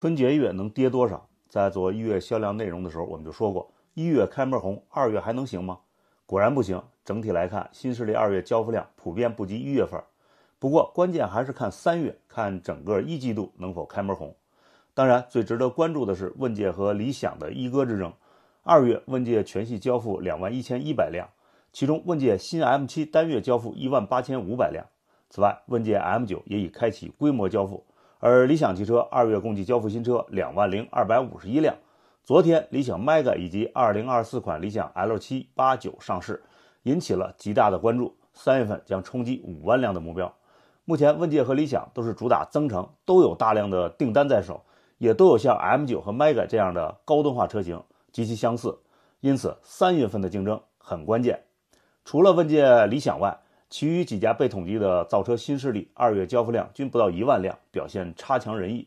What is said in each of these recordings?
春节月能跌多少？在做一月销量内容的时候，我们就说过，一月开门红，二月还能行吗？果然不行。整体来看，新势力二月交付量普遍不及一月份。不过关键还是看三月，看整个一季度能否开门红。当然，最值得关注的是问界和理想的一哥之争。二月问界全系交付两万一千一百辆，其中问界新 M7 单月交付一万八千五百辆。此外，问界 M9 也已开启规模交付。而理想汽车二月共计交付新车两万零二百五十一辆。昨天，理想 Mega 以及二零二四款理想 L7、八九上市，引起了极大的关注。三月份将冲击五万辆的目标。目前，问界和理想都是主打增程，都有大量的订单在手，也都有像 M9 和 Mega 这样的高端化车型，极其相似。因此，三月份的竞争很关键。除了问界、理想外，其余几家被统计的造车新势力，二月交付量均不到一万辆，表现差强人意。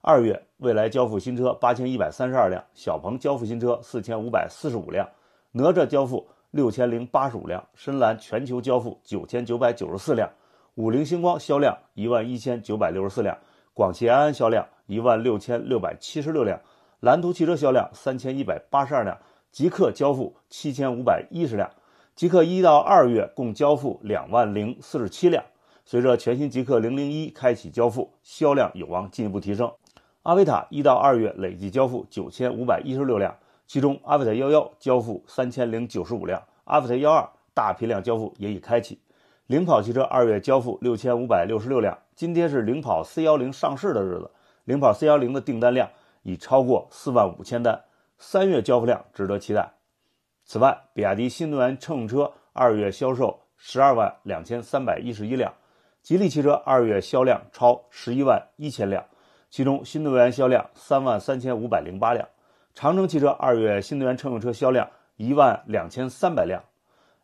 二月，蔚来交付新车八千一百三十二辆，小鹏交付新车四千五百四十五辆，哪吒交付六千零八十五辆，深蓝全球交付九千九百九十四辆，五菱星光销量一万一千九百六十四辆，广汽安安销量一万六千六百七十六辆，蓝图汽车销量三千一百八十二辆，极氪交付七千五百一十辆。极氪一到二月共交付两万零四十七辆，随着全新极氪零零一开启交付，销量有望进一步提升。阿维塔一到二月累计交付九千五百一十六辆，其中阿维塔幺幺交付三千零九十五辆，阿维塔幺二大批量交付也已开启。领跑汽车二月交付六千五百六十六辆，今天是领跑 C 幺零上市的日子，领跑 C 幺零的订单量已超过四万五千单，三月交付量值得期待。此外，比亚迪新能源乘用车二月销售十二万两千三百一十一辆，吉利汽车二月销量超十一万一千辆，其中新能源销量三万三千五百零八辆。长城汽车二月新能源乘用车销量一万两千三百辆。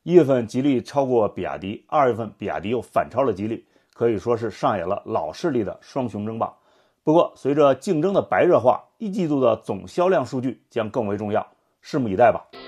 一月份吉利超过比亚迪，二月份比亚迪又反超了吉利，可以说是上演了老势力的双雄争霸。不过，随着竞争的白热化，一季度的总销量数据将更为重要，拭目以待吧。